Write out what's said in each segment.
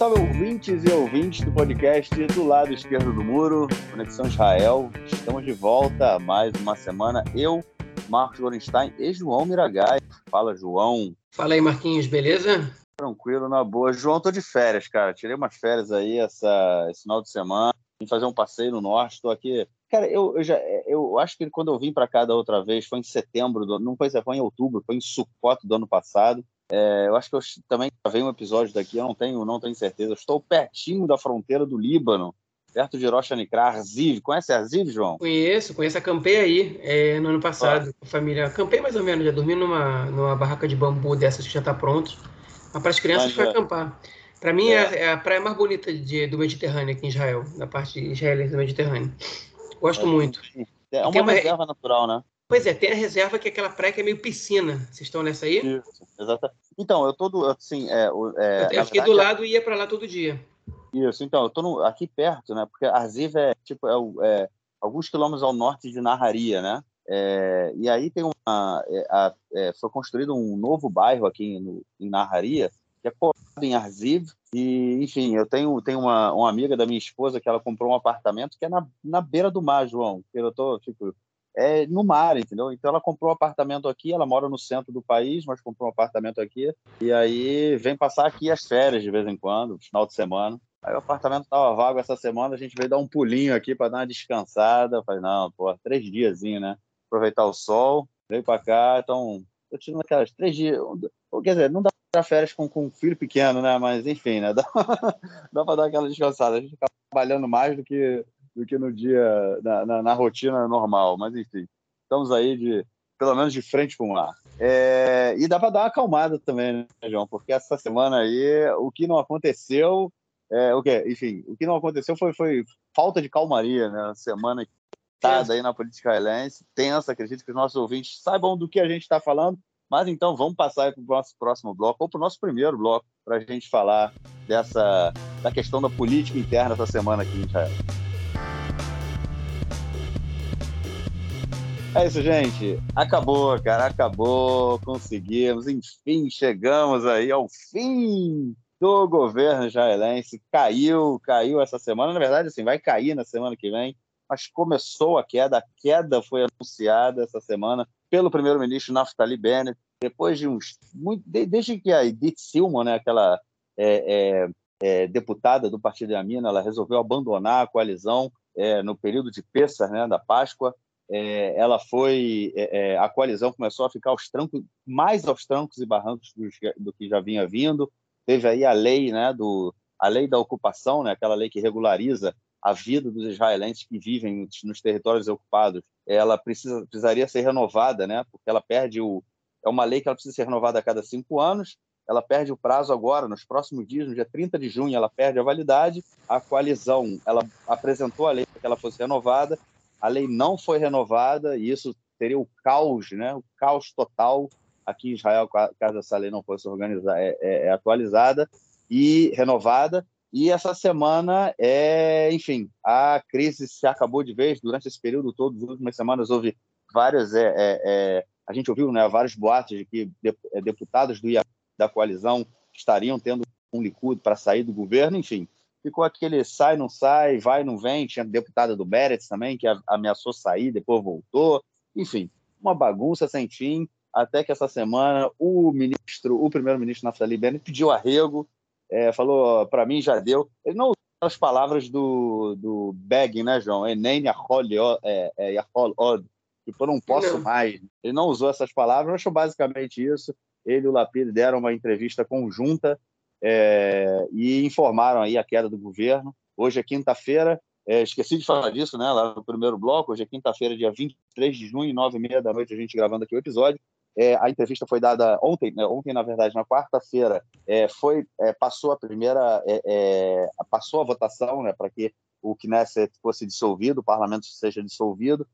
salve ouvintes e ouvintes do podcast do lado esquerdo do muro, Conexão Israel. Estamos de volta mais uma semana. Eu, Marcos Gorenstein e João Miragai. Fala, João. Fala aí, Marquinhos, beleza? Tranquilo, na boa. João, tô de férias, cara. Tirei umas férias aí essa, esse final de semana. Vim fazer um passeio no norte. Estou aqui. Cara, eu, eu, já, eu acho que quando eu vim para cá da outra vez foi em setembro, do, não foi, foi em outubro, foi em Sucoto do ano passado. É, eu acho que eu também gravei um episódio daqui, eu não tenho, não tenho certeza. Eu estou pertinho da fronteira do Líbano, perto de Rosh Hanikra, Arziv. Conhece Arziv, João? Conheço, conheço. Acampei aí é, no ano passado, com a família. Acampei mais ou menos, já dormi numa, numa barraca de bambu dessas que já está pronto. Mas para as crianças Mas, foi é. acampar. Para mim, é. a praia mais bonita de, do Mediterrâneo aqui em Israel, na parte israelense do Mediterrâneo. Gosto muito. É uma, uma reserva natural, né? Pois é, tem a reserva que é aquela praia que é meio piscina. Vocês estão nessa aí? Isso, exatamente. Então, eu tô do, assim, é, é, eu, eu fiquei do lado e ia para lá todo dia. Isso, então, eu tô no, aqui perto, né? Porque Arziv é tipo é, é, alguns quilômetros ao norte de Narraria, né? É, e aí tem uma, é, a, é, foi construído um novo bairro aqui no, em Narraria, que é colado em Arziv. E, enfim, eu tenho, tenho uma, uma amiga da minha esposa que ela comprou um apartamento que é na, na beira do mar, João. Eu tô, tipo, é, no mar, entendeu? Então ela comprou um apartamento aqui, ela mora no centro do país, mas comprou um apartamento aqui, e aí vem passar aqui as férias de vez em quando, final de semana. Aí o apartamento estava vago essa semana, a gente veio dar um pulinho aqui para dar uma descansada. Eu falei, não, pô, três diazinho, né? Aproveitar o sol, veio para cá, então eu tive aquelas três dias. Quer dizer, não dá para férias com, com um filho pequeno, né? Mas enfim, né? Dá, dá para dar aquela descansada. A gente fica trabalhando mais do que do que no dia, na, na, na rotina normal. Mas, enfim, estamos aí de, pelo menos de frente para o mar. É, e dá para dar uma acalmada também, né, João? Porque essa semana aí, o que não aconteceu, é, o que, enfim, o que não aconteceu foi, foi falta de calmaria, né? Semana tá aí na política israelense, tensa, acredito que os nossos ouvintes saibam do que a gente está falando, mas então vamos passar para o nosso próximo bloco, ou para o nosso primeiro bloco, para a gente falar dessa da questão da política interna essa semana aqui em Israel. É isso, gente. Acabou, cara. Acabou. Conseguimos. Enfim, chegamos aí ao fim do governo israelense. Caiu, caiu essa semana. Na verdade, assim, vai cair na semana que vem. Mas começou a queda. A queda foi anunciada essa semana pelo primeiro-ministro Naftali Bennett. Depois de uns. Muito, desde que a Edith Silman, né, aquela é, é, é, deputada do Partido Yamina, ela resolveu abandonar a coalizão é, no período de Pessah, né, da Páscoa é, ela foi é, é, a coalizão começou a ficar aos trancos mais aos trancos e barrancos do, do, que já vinha vindo. Teve aí a lei né do a lei da ocupação né aquela lei que regulariza a vida dos israelenses que vivem nos territórios ocupados. Ela precisa precisaria ser renovada né porque ela perde o é uma lei que ela precisa ser renovada a cada cinco anos. Ela perde o prazo agora, nos próximos dias, no dia 30 de junho, ela perde a validade. A coalizão, ela apresentou a lei para que ela fosse renovada, a lei não foi renovada e isso teria o caos, né? O caos total aqui em Israel, caso essa lei não fosse organizada, é, é, é atualizada e renovada. E essa semana, é, enfim, a crise se acabou de vez. Durante esse período todo, nas últimas semanas, houve vários. É, é, é, a gente ouviu né, vários boatos de que é, deputados do da coalizão estariam tendo um licudo para sair do governo. Enfim, ficou aquele sai, não sai, vai, não vem. Tinha deputada do Meretz também, que ameaçou sair, depois voltou. Enfim, uma bagunça sem fim, até que essa semana o ministro, o primeiro-ministro Naftali Bennett pediu arrego, é, falou, para mim já deu. Ele não usou as palavras do, do Begin, né, João? Enem Yahol é, é, Od, tipo, eu não posso não. mais. Ele não usou essas palavras, achou basicamente isso. Ele e o Lapid deram uma entrevista conjunta é, e informaram aí a queda do governo. Hoje é quinta-feira, é, esqueci de falar disso, né, lá no primeiro bloco, hoje é quinta-feira, dia 23 de junho, nove e meia da noite, a gente gravando aqui o episódio. É, a entrevista foi dada ontem, né, ontem na verdade, na quarta-feira, é, foi é, passou a primeira, é, passou a votação, né, para que o Knesset fosse dissolvido, o parlamento seja dissolvido,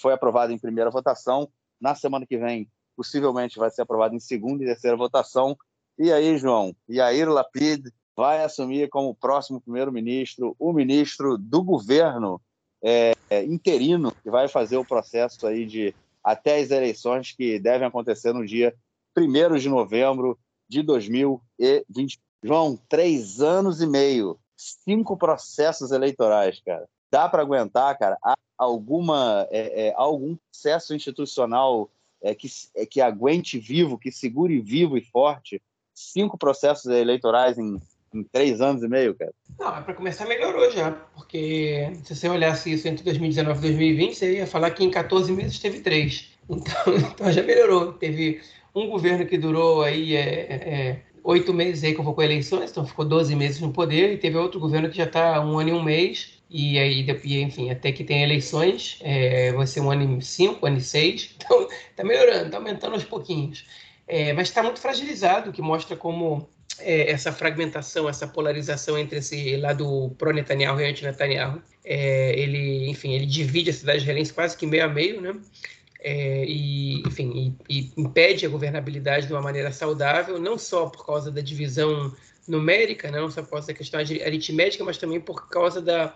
foi aprovado em primeira votação. Na semana que vem, possivelmente vai ser aprovado em segunda e terceira votação. E aí, João, Yair Lapid vai assumir como próximo primeiro-ministro o ministro do governo é, é, interino, que vai fazer o processo aí de até as eleições que devem acontecer no dia 1 de novembro de 2020. João, três anos e meio, cinco processos eleitorais, cara. Dá para aguentar, cara? Há alguma, é, é, algum processo institucional é, que, é, que aguente vivo, que segure vivo e forte cinco processos eleitorais em, em três anos e meio, cara? Não, para começar melhorou já, porque se você olhasse isso entre 2019 e 2020, você ia falar que em 14 meses teve três. Então, então já melhorou. Teve um governo que durou aí é, é, oito meses aí convocou eleições, então ficou 12 meses no poder, e teve outro governo que já está um ano e um mês, e aí, enfim, até que tem eleições, é, vai ser um ano e cinco, um ano e seis, então está melhorando, está aumentando aos pouquinhos. É, mas está muito fragilizado, que mostra como é, essa fragmentação, essa polarização entre esse lado pró-Netanyahu e anti-Netanyahu, é, ele, enfim, ele divide a cidade israelense quase que meio a meio, né? É, e, enfim, e, e impede a governabilidade de uma maneira saudável, não só por causa da divisão numérica, né? não só por causa da questão aritmética, mas também por causa da,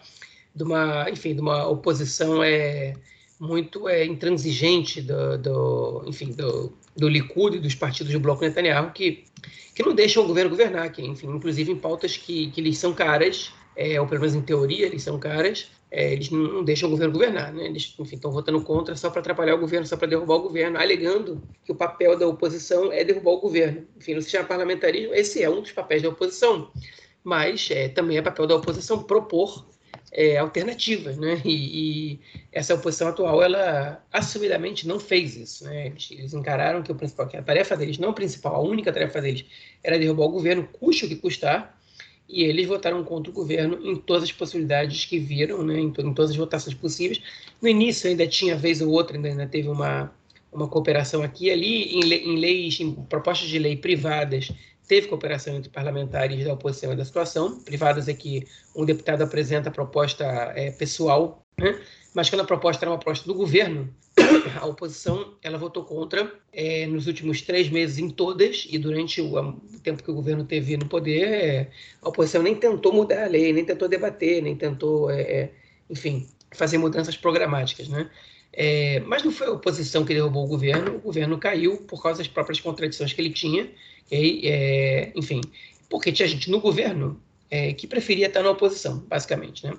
de uma, enfim, de uma oposição é, muito é, intransigente do, do, enfim, do, do Likud e dos partidos do bloco Netanyahu, que, que não deixam o governo governar, que, enfim, inclusive em pautas que, que lhes são caras, é, ou pelo menos em teoria eles são caras, é, eles não deixam o governo governar, né? Eles, enfim, estão votando contra só para atrapalhar o governo, só para derrubar o governo, alegando que o papel da oposição é derrubar o governo. Enfim, no sistema parlamentarismo, esse é um dos papéis da oposição, mas é, também é papel da oposição propor é, alternativas, né? E, e, essa oposição atual, ela assumidamente não fez isso, né? Eles, eles, encararam que o principal, que a tarefa deles, não a principal, a única tarefa deles, era derrubar o governo, custe o que custar, e eles votaram contra o governo em todas as possibilidades que viram, né, em, em todas as votações possíveis. No início ainda tinha vez ou outra, ainda, ainda teve uma, uma cooperação aqui e ali, em, em leis, em propostas de lei privadas, teve cooperação entre parlamentares da oposição e da situação. Privadas é que um deputado apresenta a proposta é, pessoal, né? mas quando a proposta era uma proposta do governo, a oposição ela votou contra é, nos últimos três meses em todas e durante o, tempo que o governo teve no poder, é, a oposição nem tentou mudar a lei, nem tentou debater, nem tentou, é, é enfim, fazer mudanças programáticas, né? É, mas não foi a oposição que derrubou o governo, o governo caiu por causa das próprias contradições que ele tinha, e, é, enfim, porque tinha gente no governo que preferia estar na oposição, basicamente, né?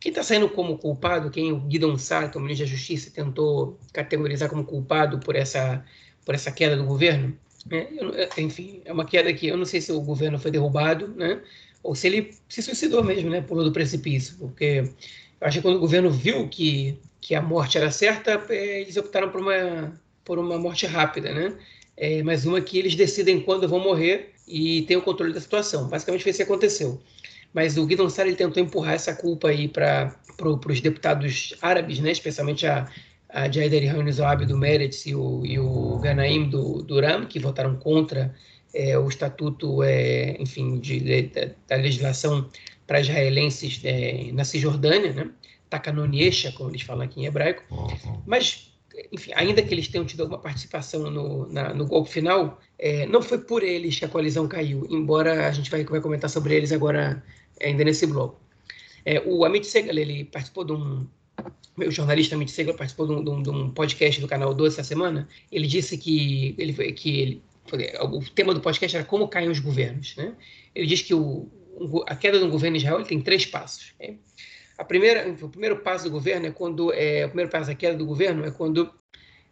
Quem está saindo como culpado, quem o Guidon Sarto, o ministro da Justiça, tentou categorizar como culpado por essa, por essa queda do governo, né? eu, enfim, é uma queda que eu não sei se o governo foi derrubado, né? ou se ele se suicidou mesmo, né? pulou do precipício, porque eu acho que quando o governo viu que, que a morte era certa, é, eles optaram por uma, por uma morte rápida, né? É, mas uma que eles decidem quando vão morrer e têm o controle da situação. Basicamente foi isso que aconteceu mas o Guido Ansari tentou empurrar essa culpa aí para pro, os deputados árabes, né, especialmente a, a Jaider Hanis do Meretz e o, e o Ganaim do, do Ram, que votaram contra é, o estatuto, é, enfim, de, de, da legislação para israelenses é, na Cisjordânia, né? Takanoniesha, como eles falam aqui em hebraico. Uhum. Mas, enfim, ainda que eles tenham tido alguma participação no, na, no golpe final, é, não foi por eles que a coalizão caiu, embora a gente vai, vai comentar sobre eles agora ainda nesse bloco. É, o Amit Segal, ele participou de um. O jornalista Amit Segal participou de um, de, um, de um, podcast do canal 12 essa semana. Ele disse que, ele, que ele, o tema do podcast era como caem os governos. Né? Ele diz que o, a queda do governo de Israel tem três passos. Né? A primeira, o primeiro passo do governo é quando. É, o primeiro passo da queda do governo é quando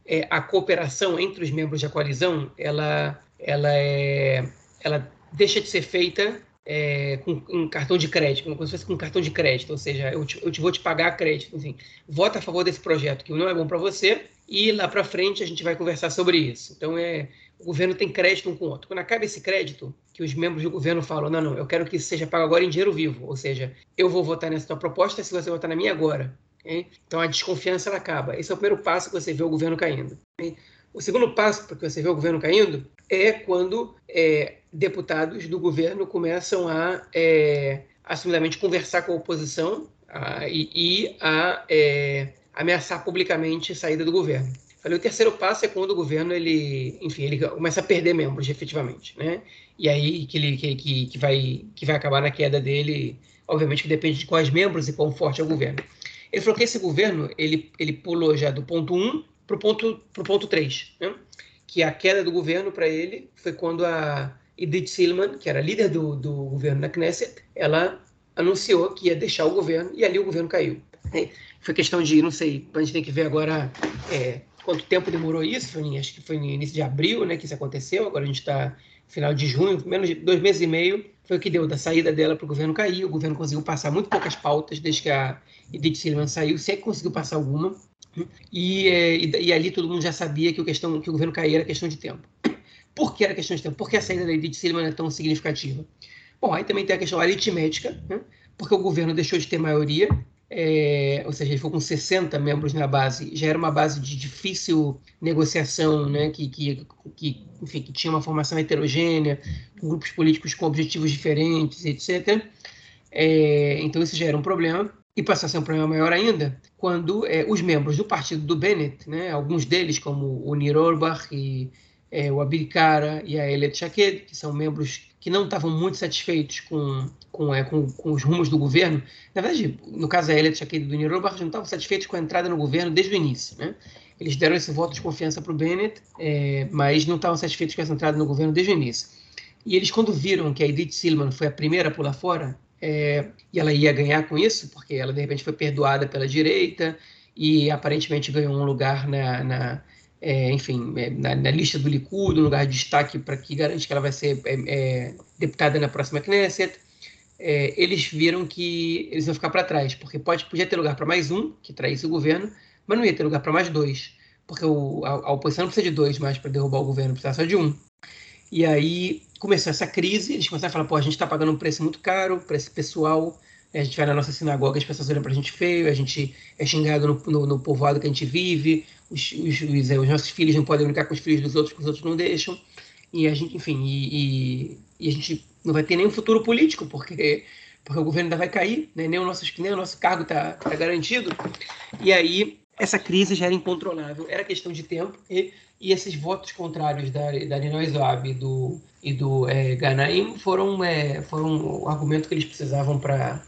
é, a cooperação entre os membros da coalizão ela, ela, é, ela deixa de ser feita é, com um cartão de crédito, como se fosse com um cartão de crédito, ou seja, eu, te, eu te vou te pagar crédito, enfim, vota a favor desse projeto que não é bom para você e lá para frente a gente vai conversar sobre isso. Então é o governo tem crédito um com o outro. Quando acaba esse crédito, que os membros do governo falam, não, não, eu quero que isso seja pago agora em dinheiro vivo, ou seja, eu vou votar nessa tua proposta se você votar na minha agora. Okay? Então a desconfiança ela acaba. Esse é o primeiro passo que você vê o governo caindo. Okay? O segundo passo para que você vê o governo caindo é quando é, deputados do governo começam a é, assumidamente conversar com a oposição a, e, e, a é, ameaçar publicamente a saída do governo. Falei, o terceiro passo é quando o governo ele, enfim, ele começa a perder membros, efetivamente, né? E aí que ele que, que, vai que vai acabar na queda dele, obviamente que depende de quais membros e quão forte é o governo. Ele falou que esse governo ele, ele pulou já do ponto 1 para o ponto, pro ponto 3, né? que a queda do governo para ele foi quando a, Edith Silman, que era líder do, do governo da Knesset, ela anunciou que ia deixar o governo e ali o governo caiu. Foi questão de, não sei, a gente tem que ver agora é, quanto tempo demorou isso, foi, acho que foi no início de abril né, que isso aconteceu, agora a gente está final de junho, menos de dois meses e meio, foi o que deu da saída dela para o governo cair, o governo conseguiu passar muito poucas pautas desde que a Edith Silman saiu, se é que conseguiu passar alguma, e, é, e, e, ali todo mundo já sabia que, o questão, que o governo cair era questão de tempo. Por que era questão de tempo? Por que a saída da Edith Silman é tão significativa? Bom, aí também tem a questão aritmética, né? porque o governo deixou de ter maioria, é, ou seja, ele foi com 60 membros na base, já era uma base de difícil negociação, né, que, que, que, enfim, que tinha uma formação heterogênea, com grupos políticos com objetivos diferentes, etc. É, então, isso já era um problema. E passou a ser um problema maior ainda quando é, os membros do partido do Bennett, né, alguns deles, como o Nir Orbach e é, o Abir Kara e a Elet Shaked, que são membros que não estavam muito satisfeitos com, com, é, com, com, os rumos do governo. Na verdade, no caso da Elet Shaked e do Nir Orbach, não estavam satisfeitos com a entrada no governo desde o início. Né? Eles deram esse voto de confiança para o Bennett, é, mas não estavam satisfeitos com essa entrada no governo desde o início. E eles, quando viram que a Edith Silman foi a primeira a pular fora, é, e ela ia ganhar com isso, porque ela de repente foi perdoada pela direita e aparentemente ganhou um lugar na, na é, enfim, é, na, na, lista do Likud, um lugar de destaque para que garante que ela vai ser é, é deputada na próxima Knesset. É, eles viram que eles iam ficar para trás, porque pode, podia ter lugar para mais um, que traísse o governo, mas não ia ter lugar para mais dois, porque o, a, a, oposição não precisa de dois mais para derrubar o governo, precisa só de um. E aí começou essa crise, eles começaram a falar, pô, a gente está pagando um preço muito caro esse pessoal, a gente vai na nossa sinagoga, as pessoas olham para a gente feio, a gente é xingado no, no, no, povoado que a gente vive, os, os, os, os, nossos filhos não podem brincar com os filhos dos outros, porque os outros não deixam, e a gente, enfim, e, e, e a gente não vai ter nenhum futuro político, porque, porque o governo ainda vai cair, né? nem, o nosso, nem o nosso cargo está tá garantido, e aí essa crise já era incontrolável, era questão de tempo, e, e esses votos contrários da, da Nino Zoab e do, e do é, Ganaim foram, é, foram o argumento que eles precisavam para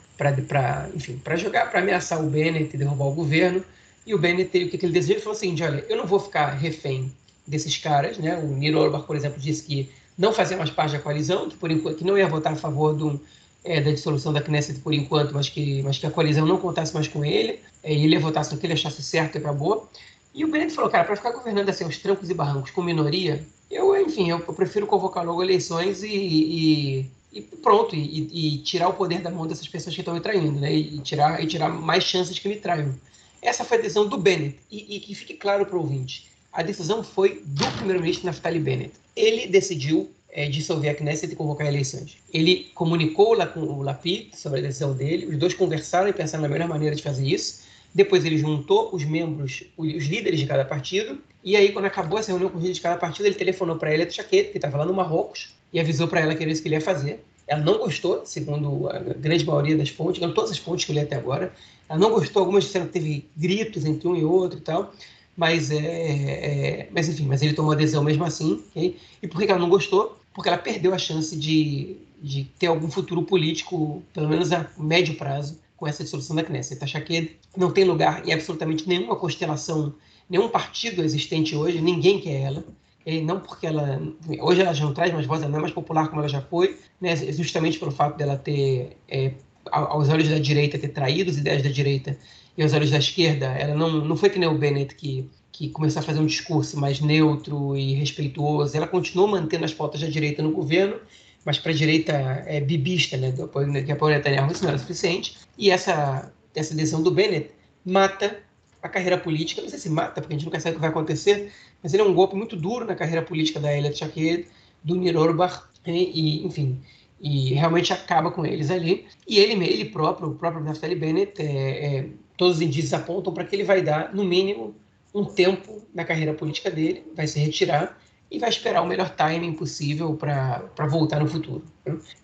enfim para jogar para ameaçar o Bennett e derrubar o governo. E o Bennett o que, que ele desejou ele falou assim olha eu não vou ficar refém desses caras né? O Niro Orbach por exemplo disse que não fazia mais parte da coalizão que por enquanto que não ia votar a favor do, é, da dissolução da Knesset por enquanto mas que mas que a coalizão não contasse mais com ele é, e ele votar só que ele achasse certo e acabou e o Bennett falou cara para ficar governando assim os trancos e barrancos com minoria eu enfim eu prefiro convocar logo eleições e, e e pronto, e, e, tirar o poder da mão dessas pessoas que estão me traindo, né? E tirar, e tirar mais chances que me traiam. Essa foi a decisão do Bennett. E, e que fique claro para o ouvinte: a decisão foi do primeiro-ministro Naftali Bennett. Ele decidiu é, dissolver a Knesset e convocar eleições. Ele comunicou lá com o Lapid sobre a decisão dele, os dois conversaram e pensaram na melhor maneira de fazer isso. Depois ele juntou os membros, os líderes de cada partido, e aí, quando acabou essa reunião com os líderes de cada partido, ele telefonou para a Chaqueta, que estava lá no Marrocos, e avisou para ela que era isso que ele ia fazer. Ela não gostou, segundo a grande maioria das fontes, todas as fontes que eu li até agora. Ela não gostou, algumas disseram que teve gritos entre um e outro e tal. Mas, é, é, mas enfim, mas ele tomou adesão mesmo assim. Okay? E por que ela não gostou? Porque ela perdeu a chance de, de ter algum futuro político, pelo menos a médio prazo, com essa dissolução da Knesset. Achar que não tem lugar em absolutamente nenhuma constelação, nenhum partido existente hoje, ninguém quer ela e não porque ela hoje ela já não traz mais voz, ela não é mais popular como ela já foi, né, justamente pelo fato dela ter é, aos olhos da direita ter traído as ideias da direita e aos olhos da esquerda, ela não não foi que nem o Bennett que que começou a fazer um discurso mais neutro e respeituoso, ela continuou mantendo as pautas da direita no governo, mas para a direita é, bibista, né, que apoia Netanyahu, isso não era suficiente, e essa, essa decisão do Bennett mata a carreira política, não sei se mata, porque a gente nunca sabe o que vai acontecer, mas ele é um golpe muito duro na carreira política da Elia Tchaked, do Nir Orbach, e, enfim, e realmente acaba com eles ali. E ele, ele próprio, o próprio Naftali Bennett, é, é, todos os indícios apontam para que ele vai dar, no mínimo, um tempo na carreira política dele, vai se retirar e vai esperar o melhor timing possível para voltar no futuro.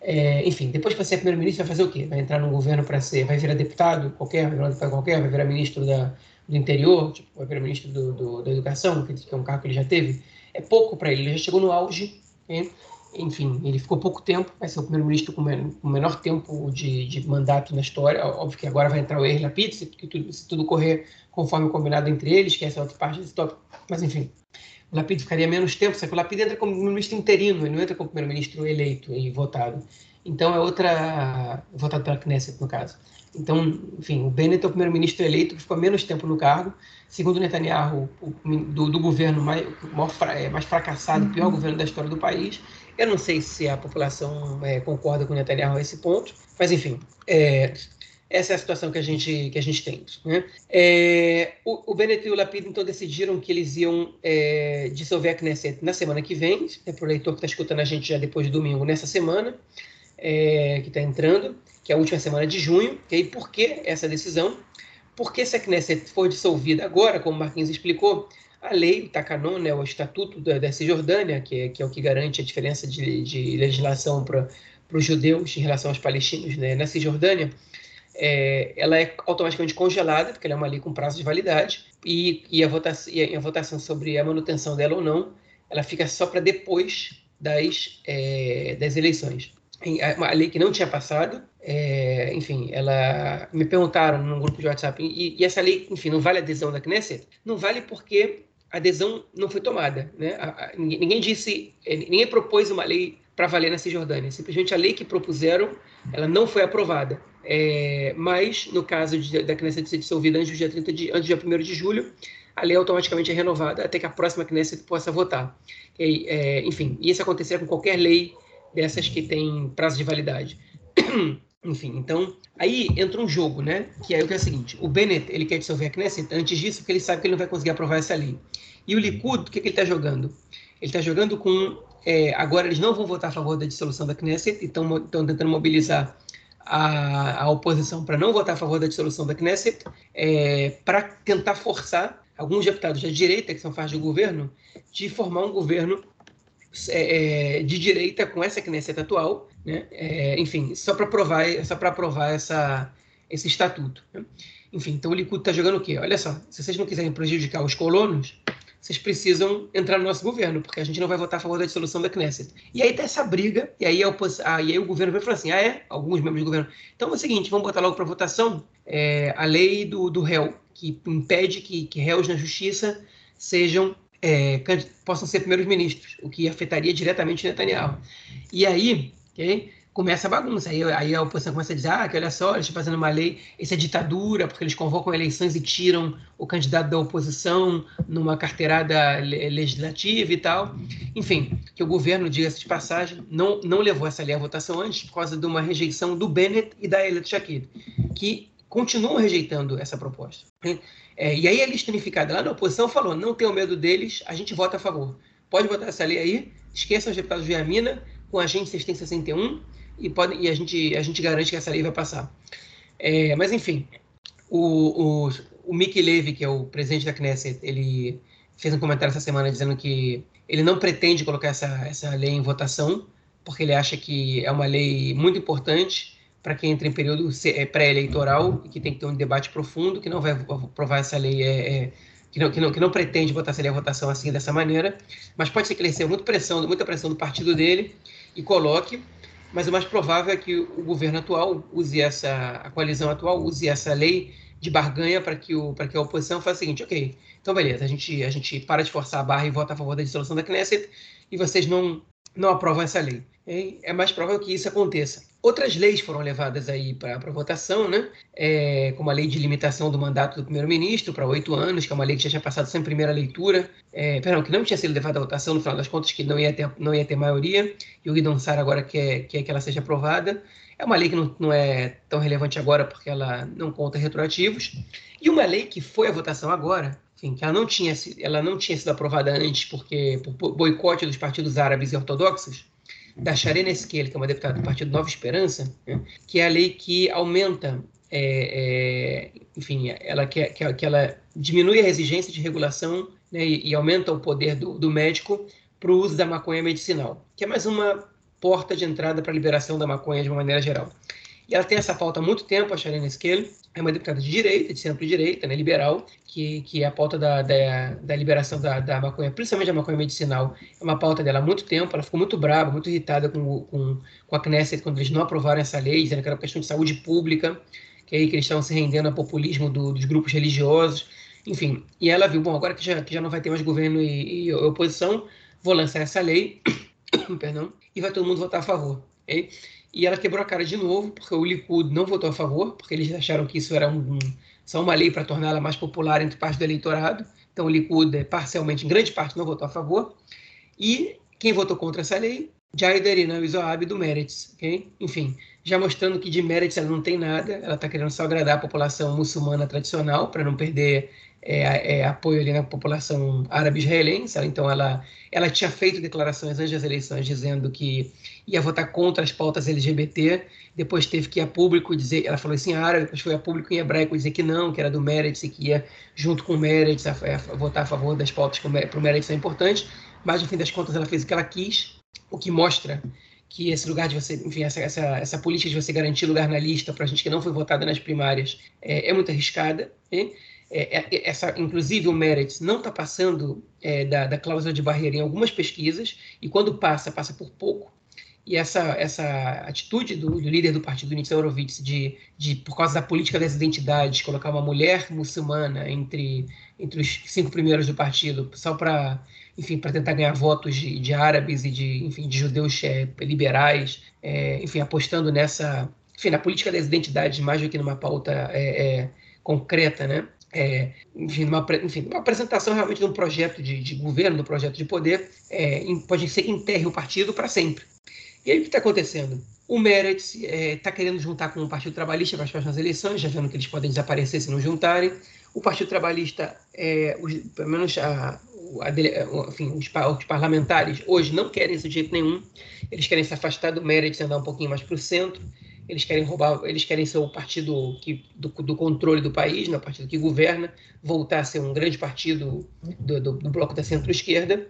É, enfim, depois que você é primeiro-ministro, vai fazer o quê? Vai entrar no governo para ser, vai virar deputado qualquer, vai virar qualquer, vai virar ministro da, do interior, tipo o primeiro-ministro do, do, da educação, que, que, é um cargo que ele já teve, é pouco para ele. Ele já chegou no auge, né? Enfim, ele ficou pouco tempo, vai ser o primeiro-ministro com o menor tempo de, de, mandato na história. Óbvio que agora vai entrar o Yair Lapid, se, se tudo correr conforme combinado entre eles, que essa é outra parte desse tópico. Mas, enfim, o Lapid ficaria menos tempo, só que o Lapid entra como primeiro-ministro interino, ele não entra como primeiro-ministro eleito e votado. Então, é outra... votado pela Knesset, no caso. Então, enfim, o Bennett é o primeiro-ministro eleito que ficou menos tempo no cargo. Segundo Netanyahu, o, do, do, governo mais, é, mais fracassado, pior governo da história do país. Eu não sei se a população é, concorda com o Netanyahu a esse ponto, mas enfim, é, essa é a situação que a gente, que a gente tem. Né? É, o, o Bennett e o Lapid, então, decidiram que eles iam é, dissolver a Knesset na semana que vem, é para o leitor que está escutando a gente já depois de domingo, nessa semana, é, que está entrando que é a última semana de junho. E aí, por que essa decisão? Porque se a Knesset for dissolvida agora, como o Marquinhos explicou, a lei, o Takanon, né, o Estatuto da, da Cisjordânia, que é, que é o que garante a diferença de, de legislação para os judeus em relação aos palestinos né, na Cisjordânia, é, ela é automaticamente congelada, porque ela é uma lei com prazo de validade, e, e, a, votação, e a votação sobre a manutenção dela ou não, ela fica só para depois das, é, das eleições. Uma lei que não tinha passado, é, enfim, ela me perguntaram num grupo de WhatsApp, e, e, essa lei, enfim, não vale a adesão da Knesset? Não vale porque a adesão não foi tomada, né? A, a, ninguém, ninguém, disse, é, ninguém propôs uma lei para valer na Cisjordânia. Simplesmente a lei que propuseram, ela não foi aprovada. É, mas, no caso de, da Knesset ser dissolvida antes do dia 30 de, antes do dia 1 de julho, a lei automaticamente é renovada até que a próxima Knesset possa votar. E, é, enfim, isso acontecerá com qualquer lei dessas que tem prazo de validade. Enfim, então, aí entra um jogo, né? Que é o que é o seguinte: o Bennett, ele quer dissolver a Knesset antes disso, porque ele sabe que ele não vai conseguir aprovar essa lei. E o Likud, o que, que ele está jogando? Ele está jogando com. É, agora eles não vão votar a favor da dissolução da Knesset, e estão tentando mobilizar a, a oposição para não votar a favor da dissolução da Knesset, é, para tentar forçar alguns deputados da direita, que são parte do governo, de formar um governo é, é, de direita com essa Knesset atual, né? É, enfim, só para provar, só para aprovar essa, esse estatuto. Né? Enfim, então o Likud está jogando o quê? Olha só, se vocês não quiserem prejudicar os colonos, vocês precisam entrar no nosso governo, porque a gente não vai votar a favor da dissolução da Knesset. E aí tá essa briga, e aí, ah, e aí o governo vai falar assim, ah é? Alguns membros do governo. Então é o seguinte, vamos botar logo para votação é, a lei do, do réu, que impede que, que réus na justiça sejam é, possam ser primeiros ministros, o que afetaria diretamente Netanyahu. E aí, okay, começa a bagunça. Aí, aí, a oposição começa a dizer: ah, que olha só, eles estão fazendo uma lei, isso é ditadura, porque eles convocam eleições e tiram o candidato da oposição numa carteirada legislativa e tal. Enfim, que o governo, diga-se de passagem, não, não levou essa lei à votação antes por causa de uma rejeição do Bennett e da Elet Shakir, que continuam rejeitando essa proposta. É, e aí a lista unificada lá na oposição falou: não tenham medo deles, a gente vota a favor. Pode votar essa lei aí, esqueçam os deputados de Viamina, com a gente vocês têm 61 e, pode, e a, gente, a gente garante que essa lei vai passar. É, mas enfim, o, o, o Mickey Levy, que é o presidente da Knesset, ele fez um comentário essa semana dizendo que ele não pretende colocar essa, essa lei em votação, porque ele acha que é uma lei muito importante para quem entra em período é, pré-eleitoral que tem que ter um debate profundo, que não vai aprovar essa lei, é, é, que, não, que, não, que não pretende botar essa lei à votação assim, dessa maneira, mas pode ser que ele receba muita pressão, muita pressão do partido dele e coloque, mas o mais provável é que o governo atual use essa, a coalizão atual use essa lei de barganha para que, o, que a oposição faça o seguinte, ok, então beleza, a gente, a gente para de forçar a barra e vota a favor da dissolução da Knesset e vocês não, não aprovam essa lei. É mais provável que isso aconteça. Outras leis foram levadas aí para votação, né? É, como a lei de limitação do mandato do primeiro-ministro para oito anos, que é uma lei que já tinha passado sem primeira leitura, é, perdão, que não tinha sido levada à votação, no final das contas, que não ia ter, não ia ter maioria, e o Guidon Sara agora quer, quer que ela seja aprovada. É uma lei que não, não é tão relevante agora, porque ela não conta retroativos. E uma lei que foi à votação agora, enfim, que ela não tinha, ela não tinha sido aprovada antes porque por boicote dos partidos árabes e ortodoxos, da Sharena Esquel, que é uma deputada do Partido Nova Esperança, né, que é a lei que aumenta, é, é, enfim, ela que, que, que, ela diminui a exigência de regulação né, e, e, aumenta o poder do, do médico para o uso da maconha medicinal, que é mais uma porta de entrada para a liberação da maconha de uma maneira geral. E ela tem essa pauta há muito tempo, a Sharena Esquel, é uma deputada de direita, de centro-direita, né, liberal, que, que é a pauta da, da, da liberação da, da, maconha, principalmente da maconha medicinal, é uma pauta dela há muito tempo. Ela ficou muito brava, muito irritada com, com, com a Knesset quando eles não aprovaram essa lei, dizendo que era uma questão de saúde pública, que aí que eles estavam se rendendo ao populismo do, dos grupos religiosos, enfim. E ela viu, bom, agora que já, que já não vai ter mais governo e, e oposição, vou lançar essa lei, perdão, e vai todo mundo votar a favor. Okay? e ela quebrou a cara de novo, porque o Likud não votou a favor, porque eles acharam que isso era um, um, só uma lei para torná-la mais popular entre parte do eleitorado. Então o Likud, é, parcialmente, em grande parte, não votou a favor. E quem votou contra essa lei? Jaider Inam Zoab do Meretz. Okay? Enfim, já mostrando que de Meretz ela não tem nada, ela está querendo só agradar a população muçulmana tradicional, para não perder é, é, apoio ali na população árabe israelense. Então, ela, ela tinha feito declarações antes das eleições dizendo que ia votar contra as pautas LGBT, depois teve que ir a público dizer, ela falou assim árabe, depois foi a público em hebraico dizer que não, que era do Meretz e que ia, junto com o Meretz, a, a, a votar a favor das pautas para o Meretz são importantes, mas, no fim das contas, ela fez o que ela quis, o que mostra que esse lugar de você, enfim, essa, essa, essa política de você garantir lugar na lista para gente que não foi votada nas primárias é, é muito arriscada. Hein? É, é, essa, inclusive o Meretz não está passando é, da, da, cláusula de barreira em algumas pesquisas, e quando passa, passa por pouco. E essa, essa atitude do, do líder do partido, Nitsa Horowitz, de, de, por causa da política das identidades, colocar uma mulher muçulmana entre, entre os cinco primeiros do partido, só para enfim, para tentar ganhar votos de, de, árabes e de, enfim, de judeus é, liberais, é, enfim, apostando nessa, enfim, na política das identidades mais do que numa pauta é, é concreta, né? é, enfim, uma, enfim, uma apresentação realmente de um projeto de, de governo, de um projeto de poder, é, pode ser que enterre o partido para sempre. E aí o que está acontecendo? O Meretz está é, tá querendo juntar com o Partido Trabalhista para as próximas eleições, já vendo que eles podem desaparecer se não juntarem. O Partido Trabalhista, é, os, pelo menos a, a, enfim, os, os, parlamentares, hoje não querem isso de jeito nenhum. Eles querem se afastar do Meretz e andar um pouquinho mais para o centro eles querem roubar, eles querem ser o partido que, do, do controle do país, né, o partido que governa, voltar a ser um grande partido do, do, do bloco da centro-esquerda.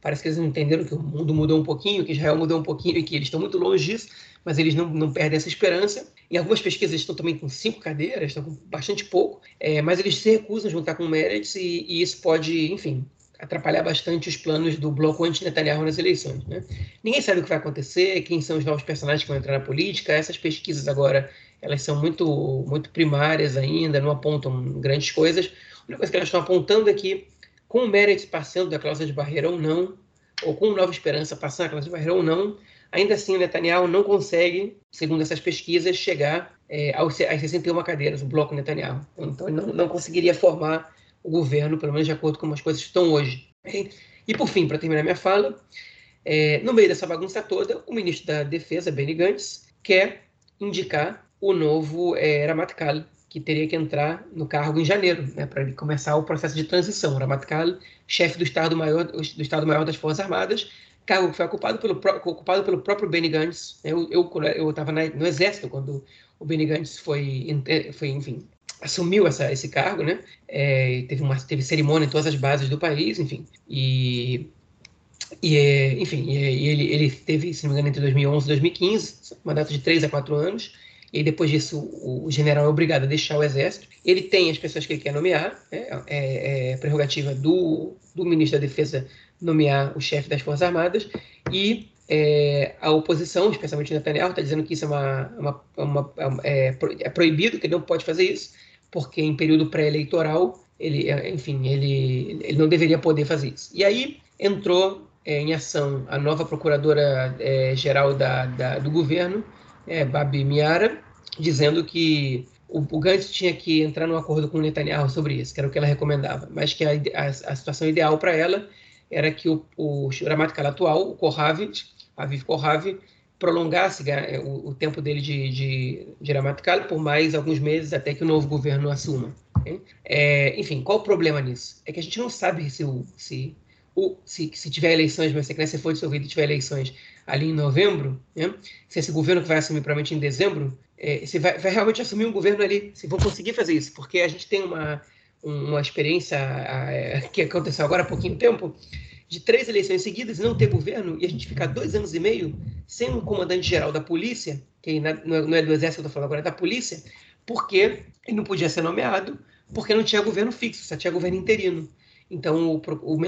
Parece que eles entenderam que o mundo mudou um pouquinho, que Israel mudou um pouquinho e que eles estão muito longe disso, mas eles não, não perdem essa esperança. Em algumas pesquisas eles estão também com cinco cadeiras, estão com bastante pouco, é, mas eles se recusam a juntar com o Meretz e, e isso pode, enfim, atrapalhar bastante os planos do bloco anti-Netanyahu nas eleições. Né? Ninguém sabe o que vai acontecer, quem são os novos personagens que vão entrar na política. Essas pesquisas agora elas são muito, muito primárias ainda, não apontam grandes coisas. A única coisa que elas estão apontando é que, com o Meretz passando da cláusula de barreira ou não, ou com Nova Esperança passando da cláusula de barreira ou não, ainda assim o Netanyahu não consegue, segundo essas pesquisas, chegar é, às 61 cadeiras, o bloco Netanyahu. Então ele não, não conseguiria formar o governo, pelo menos de acordo com as coisas estão hoje. E por fim, para terminar minha fala, é, no meio dessa bagunça toda, o ministro da Defesa, Benny Gantz, quer indicar o novo é, Ramatkal, que teria que entrar no cargo em janeiro, né, para começar o processo de transição. Ramatkal, chefe do Estado-Maior do Estado Maior das Forças Armadas, cargo que foi ocupado pelo, ocupado pelo próprio Benny Gantz. Eu estava no Exército quando o Benny Gantz foi, foi enfim, assumiu essa, esse cargo, né? É, teve uma teve cerimônia em todas as bases do país, enfim. E, e é, enfim, e, ele, ele teve, se não me engano, entre 2011 e 2015, mandato de três a quatro anos. E depois disso, o, general é obrigado a deixar o exército. Ele tem as pessoas que ele quer nomear, né? é, é prerrogativa do, do ministro da Defesa nomear o chefe das Forças Armadas. E é, a oposição, especialmente Netanyahu, está dizendo que isso é, uma, uma, uma é, é, proibido, que ele não pode fazer isso porque em período pré-eleitoral, ele, é, enfim, ele, ele não deveria poder fazer isso. E aí entrou é, em ação a nova procuradora-geral é, da, da, do governo, é, Babi Miara, dizendo que o, o Gantz tinha que entrar num acordo com o Netanyahu sobre isso, que era o que ela recomendava, mas que a, a, a situação ideal para ela era que o, o Ramatkal atual, o Kohavi, Aviv Kohavi, prolongasse é, o, tempo dele de, de, de Ramatkal por mais alguns meses até que o novo governo assuma. Okay? É, enfim, qual o problema nisso? É que a gente não sabe se, o, se, o, se, se tiver eleições, mas se a Knesset for dissolvida e tiver eleições ali em novembro, né? se esse governo que vai assumir provavelmente em dezembro, é, se vai, vai, realmente assumir um governo ali, se vão conseguir fazer isso, porque a gente tem uma, uma experiência a, a, que aconteceu agora há pouquinho tempo, de três eleições seguidas e não ter governo, e a gente ficar dois anos e meio sem um comandante-geral da polícia, que não é, não é do exército eu estou falando agora, é da polícia, porque ele não podia ser nomeado, porque não tinha governo fixo, só tinha governo interino. Então, o, o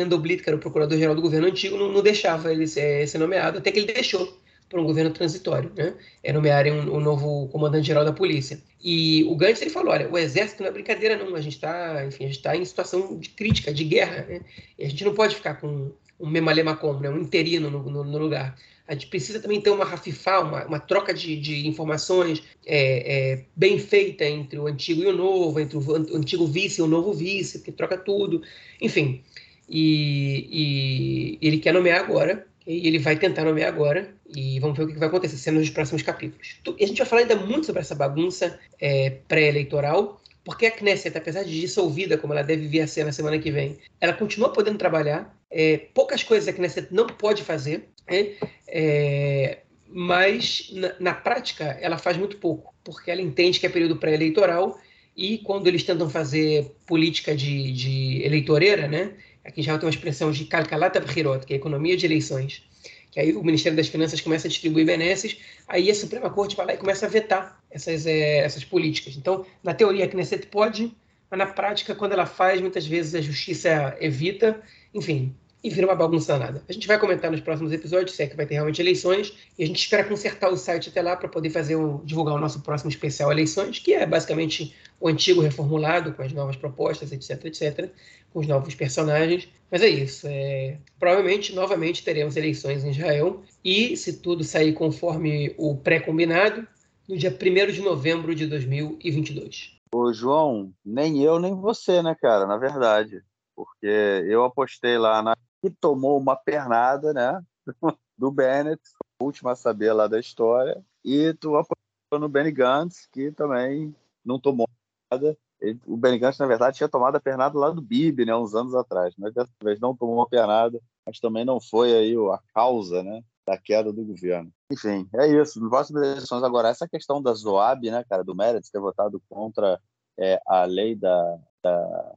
que era o procurador-geral do governo antigo, não, não deixava ele ser, ser, nomeado, até que ele deixou para um governo transitório, né? É nomearem um, um novo comandante-geral da polícia. E o Gantz ele falou: olha, o exército não é brincadeira, não. A gente está, enfim, a gente está em situação de crítica, de guerra, né? E a gente não pode ficar com um memalema né? um interino no, no, no lugar a gente precisa também ter uma rafifá, uma, uma troca de, de informações é, é, bem feita entre o antigo e o novo, entre o, antigo vice e o novo vice, porque troca tudo, enfim. E, e ele quer nomear agora, e ele vai tentar nomear agora, e vamos ver o que vai acontecer sendo nos próximos capítulos. E a gente vai falar ainda muito sobre essa bagunça é, pré-eleitoral, porque a Knesset, apesar de dissolvida, como ela deve vir a ser na semana que vem, ela continua podendo trabalhar. É, poucas coisas a Knesset não pode fazer, né? É, mas na, na, prática ela faz muito pouco, porque ela entende que é período pré-eleitoral e quando eles tentam fazer política de, de eleitoreira, né? Aqui já tem uma expressão de calcalata que é economia de eleições, que aí o Ministério das Finanças começa a distribuir benesses, aí a Suprema Corte vai lá e começa a vetar essas, é, essas políticas. Então, na teoria, a Knesset pode, mas na prática, quando ela faz, muitas vezes a justiça evita. Enfim, e vira uma bagunça nada. A gente vai comentar nos próximos episódios se é que vai ter realmente eleições e a gente espera consertar o site até lá para poder fazer um, divulgar o nosso próximo especial eleições, que é basicamente o antigo reformulado com as novas propostas, etc, etc, com os novos personagens. Mas é isso. É, provavelmente, novamente, teremos eleições em Israel e, se tudo sair conforme o pré-combinado, no dia 1 de novembro de 2022. Ô, João, nem eu nem você, né, cara? Na verdade porque eu apostei lá na que tomou uma pernada, né? Do Bennett, a última a saber lá da história, e tu apostou no Benny Gantz, que também não tomou nada. o Benny Gantz, na verdade, tinha tomado a pernada lá do Bibi, né? Uns anos atrás, mas dessa vez não tomou uma pernada, mas também não foi aí a causa, né? Da queda do governo. Enfim, é isso. Nas próximas eleições agora, essa questão da Zoab, né, cara, do Meredith ter votado contra é, a lei da, da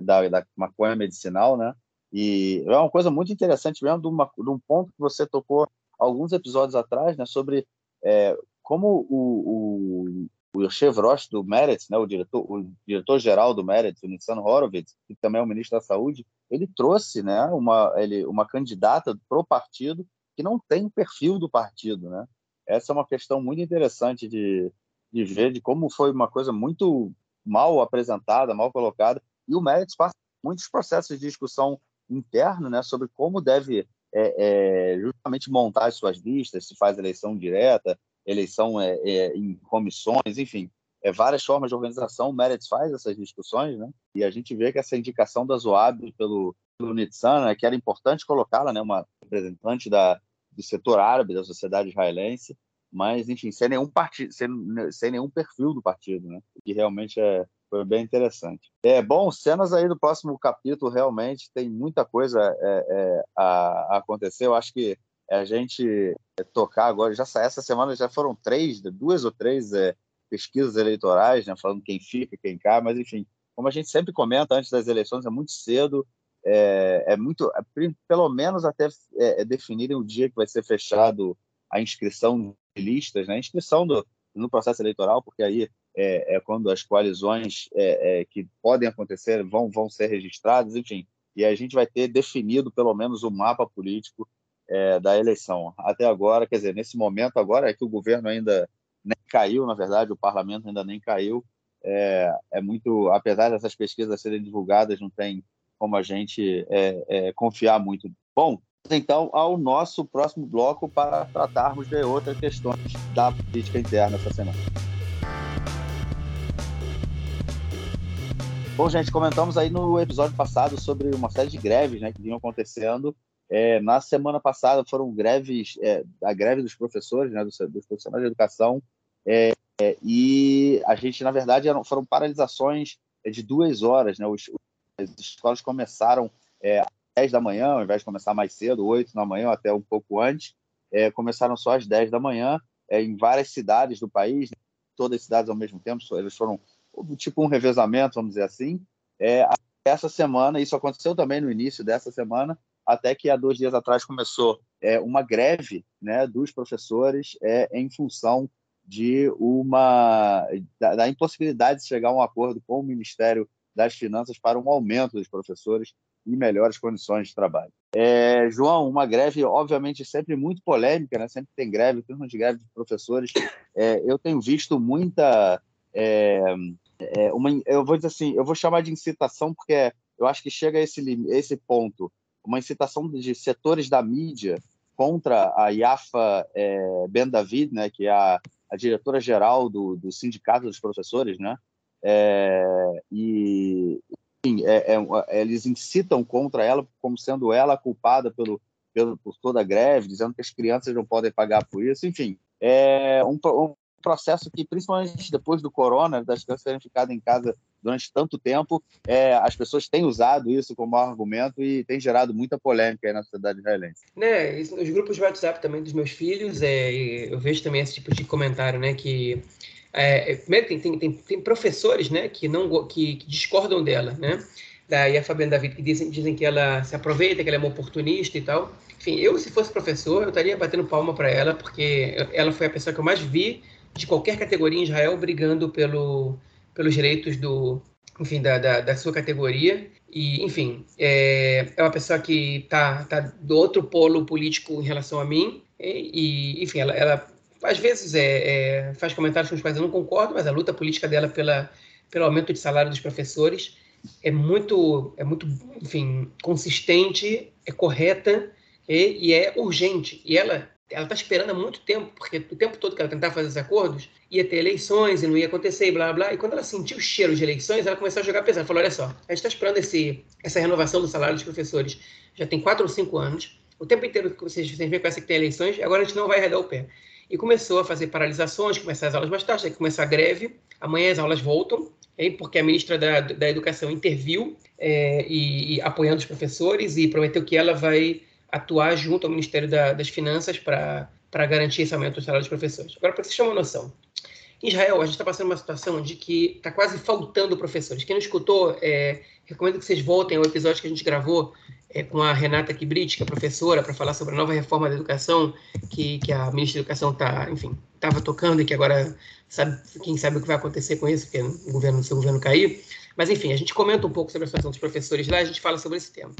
da, da maconha medicinal, né? E é uma coisa muito interessante mesmo, de, uma, de um ponto que você tocou alguns episódios atrás, né? Sobre é, como o, o, o Chevrolet do Meretz, né? O diretor, o diretor geral do Meretz, o Nissan Horowitz, que também é o ministro da Saúde, ele trouxe, né? Uma, ele, uma candidata pro partido que não tem perfil do partido, né? Essa é uma questão muito interessante de, de ver, de como foi uma coisa muito mal apresentada, mal colocada, e o Meretz passa muitos processos de discussão interno né, sobre como deve é, é, justamente montar as suas listas, se faz eleição direta, eleição é, é em comissões, enfim, é, várias formas de organização. O Meretz faz essas discussões, né? E a gente vê que essa indicação da Zoab pelo, pelo Nitsan, né, que era importante colocá-la, né, uma representante da, do setor árabe da sociedade israelense, mas, enfim, sem nenhum, partido, sem, sem nenhum perfil do partido, né? Que realmente é, foi bem interessante. É bom, cenas aí do próximo capítulo realmente tem muita coisa é, é, a, acontecer. Eu acho que a gente tocar agora já essa semana já foram três, duas ou três é, pesquisas eleitorais, né, falando quem fica, quem cai, mas enfim, como a gente sempre comenta antes das eleições é muito cedo, é, é muito, é, pelo menos até é, é, definirem o dia que vai ser fechado a inscrição de listas, né, a inscrição do, no processo eleitoral, porque aí é, é quando as coalizões é, é, que podem acontecer vão, vão ser registradas, enfim, e a gente vai ter definido pelo menos o mapa político é, da eleição. Até agora, quer dizer, nesse momento agora é que o governo ainda nem caiu, na verdade, o parlamento ainda nem caiu. É, é muito, apesar dessas pesquisas serem divulgadas, não tem como a gente é, é, confiar muito. Bom, então ao nosso próximo bloco para tratarmos de outras questões da política interna essa semana. Bom, gente, comentamos aí no episódio passado sobre uma série de greves né, que vinham acontecendo. É, na semana passada foram greves, é, a greve dos professores, né, dos, dos profissionais de educação, é, é e a gente, na verdade, eram, foram paralisações é, de duas horas. Né, os, as escolas começaram é, às 10 da manhã, ao invés de começar mais cedo, 8 da manhã, até um pouco antes, começaram só às 10 da manhã, em várias cidades do país, né, todas as cidades ao mesmo tempo, eles foram tipo um revezamento, vamos dizer assim. É, essa semana, isso aconteceu também no início dessa semana, até que há dois dias atrás começou é, uma greve né, dos professores é, em função de uma da, da, impossibilidade de chegar a um acordo com o Ministério das Finanças para um aumento dos professores e melhores condições de trabalho. É, João, uma greve, obviamente, sempre muito polêmica, né? sempre tem greve, turma de greve de professores. É, eu tenho visto muita. É, é, uma, eu vou dizer assim, eu vou chamar de incitação, porque eu acho que chega a esse, esse ponto. Uma incitação de setores da mídia contra a Yafa é, Ben David, né, que é a, a diretora-geral do, do Sindicato dos Professores, né, é, e enfim, é, é, eles incitam contra ela como sendo ela culpada pelo, pelo, por toda a greve, dizendo que as crianças não podem pagar por isso, enfim, é um, um processo que, principalmente depois do corona, das crianças terem ficado em casa durante tanto tempo, é, as pessoas têm usado isso como argumento e tem gerado muita polêmica na sociedade israelense. Né, nos grupos de WhatsApp também dos meus filhos, é, eu vejo também esse tipo de comentário, né, que é, tem, tem, tem, tem, professores, né, que não que, que discordam dela, né, daí a Fabiana David que dizem, dizem que ela se aproveita, que ela é uma oportunista e tal. Enfim, eu se fosse professor, eu estaria batendo palma para ela, porque ela foi a pessoa que eu mais vi de qualquer categoria em Israel brigando pelo, pelos direitos do, enfim, da, da, da sua categoria. E, enfim, é, é uma pessoa que está tá do outro polo político em relação a mim. E, e enfim, ela, ela às vezes é, é, faz comentários com os quais eu não concordo, mas a luta política dela pela, pelo aumento de salário dos professores é muito, é muito, enfim, consistente, é correta e, e é urgente. E ela ela está esperando há muito tempo, porque o tempo todo que ela tentava fazer esses acordos, ia ter eleições e não ia acontecer, e blá, blá. E quando ela sentiu o cheiro de eleições, ela começou a jogar pesado. Ela falou: olha só, a gente está esperando esse, essa renovação do salário dos professores já tem quatro ou cinco anos. O tempo inteiro que vocês, vocês veem com essa que tem eleições, agora a gente não vai arredar o pé. E começou a fazer paralisações, começar as aulas mais tarde, começar a greve. Amanhã as aulas voltam, porque a ministra da, da Educação interviu é, e, e apoiando os professores e prometeu que ela vai atuar junto ao Ministério da, das Finanças para garantir esse aumento do salário dos professores. Agora, para vocês terem uma noção, em Israel, a gente está passando uma situação de que está quase faltando professores. Quem não escutou, é, recomendo que vocês voltem ao episódio que a gente gravou é, com a Renata Kibrit, que é professora, para falar sobre a nova reforma da educação, que, que a ministra da Educação está, enfim, estava tocando e que agora sabe, quem sabe o que vai acontecer com isso, porque o governo, se o governo cair. Mas, enfim, a gente comenta um pouco sobre a situação dos professores lá, a gente fala sobre esse tema.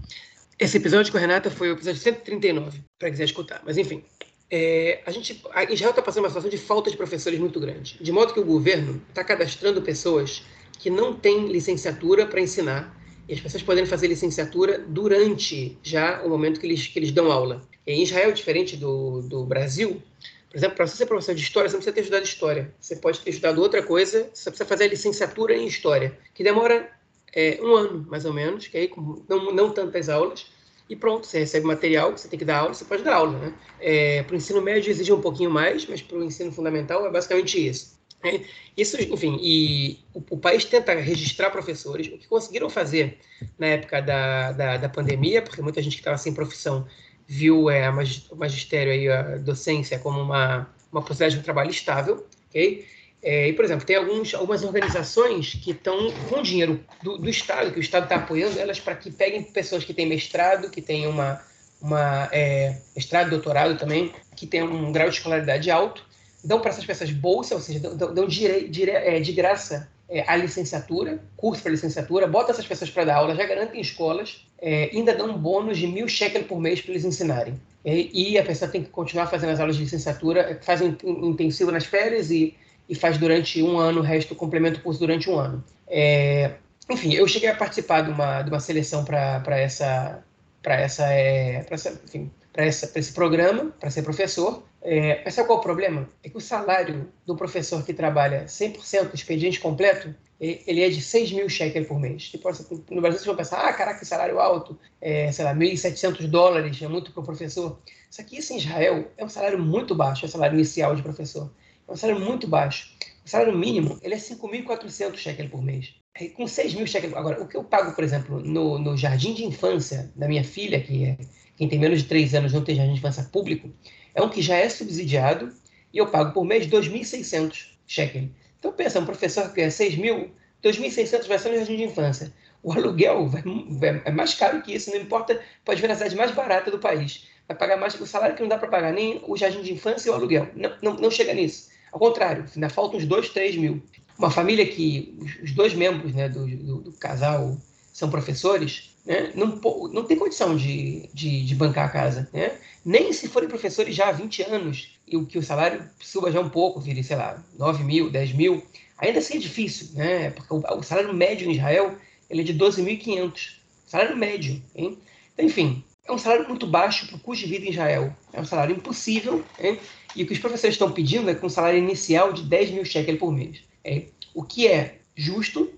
Esse episódio com a Renata foi o episódio 139, para quiser escutar. Mas, enfim, é, a gente, a Israel está passando uma situação de falta de professores muito grande. De modo que o governo está cadastrando pessoas que não têm licenciatura para ensinar. E as pessoas podem fazer licenciatura durante já o momento que eles, que eles dão aula. Em Israel, diferente do, do Brasil, por exemplo, para você ser professor de história, você não precisa ter estudado história. Você pode ter estudado outra coisa, você precisa fazer a licenciatura em história, que demora é, um ano, mais ou menos, que aí não, não tantas aulas, e pronto, você recebe material, você tem que dar aula, você pode dar aula, né? É, para o ensino médio exige um pouquinho mais, mas para o ensino fundamental é basicamente isso. É, isso, enfim, e o, o, país tenta registrar professores, o que conseguiram fazer na época da, da, da pandemia, porque muita gente que estava sem profissão viu é, o magistério aí, a docência como uma, uma possibilidade de um trabalho estável, ok? É, e, por exemplo, tem alguns, algumas organizações que estão com dinheiro do, do, Estado, que o Estado está apoiando elas para que peguem pessoas que têm mestrado, que têm uma, uma é, mestrado, doutorado também, que têm um grau de escolaridade alto, dão para essas pessoas bolsa, ou seja, dão, dão dire, dire, é, de graça é, a licenciatura, curso para licenciatura, bota essas pessoas para dar aula, já garantem escolas, é, ainda dão um bônus de mil shekels por mês para eles ensinarem. E, e, a pessoa tem que continuar fazendo as aulas de licenciatura, fazem intensivo nas férias e e faz durante um ano, o resto complementa o curso durante um ano. É, enfim, eu cheguei a participar de uma, de uma seleção para essa, para essa, é, essa, enfim, para esse programa, para ser professor. É, mas sabe qual é o problema? É que o salário do professor que trabalha 100% expediente completo, ele é de 6 mil shekels por mês. Tipo, no Brasil vocês vão pensar, ah, caraca, que salário alto, é, sei lá, 1.700 dólares, é muito para o professor. Isso aqui, isso em Israel, é um salário muito baixo, é o salário inicial de professor. É um salário muito baixo. O salário mínimo ele é 5.400 shekels por mês. É, com 6 mil shekels. Agora, o que eu pago, por exemplo, no, no jardim de infância da minha filha, que é quem tem menos de 3 anos não tem jardim de infância público, é um que já é subsidiado e eu pago por mês 2.600 shekels. Então, pensa, um professor que é 6 mil, 2.600 vai ser no jardim de infância. O aluguel vai, vai, é mais caro que isso, não importa, pode ver na cidade mais barata do país. Vai pagar mais o salário que não dá para pagar, nem o jardim de infância e o aluguel. Não, não, não chega nisso Ao contrário, ainda faltam uns 2, 3 mil. Uma família que os dois membros né, do, do, do casal são professores, né, não, não tem condição de, de, de, bancar a casa. Né? Nem se forem professores já há 20 anos, e o que o salário suba já um pouco, vire, sei lá, 9 mil, 10 mil, ainda assim é difícil, né? porque o, o salário médio em Israel ele é de 12.500. Salário médio. Hein? Então, enfim, é um salário muito baixo para o custo de vida em Israel. É um salário impossível. Hein? E o que os professores estão pedindo é com um salário inicial de 10 mil shekels por mês. Hein? O que é justo,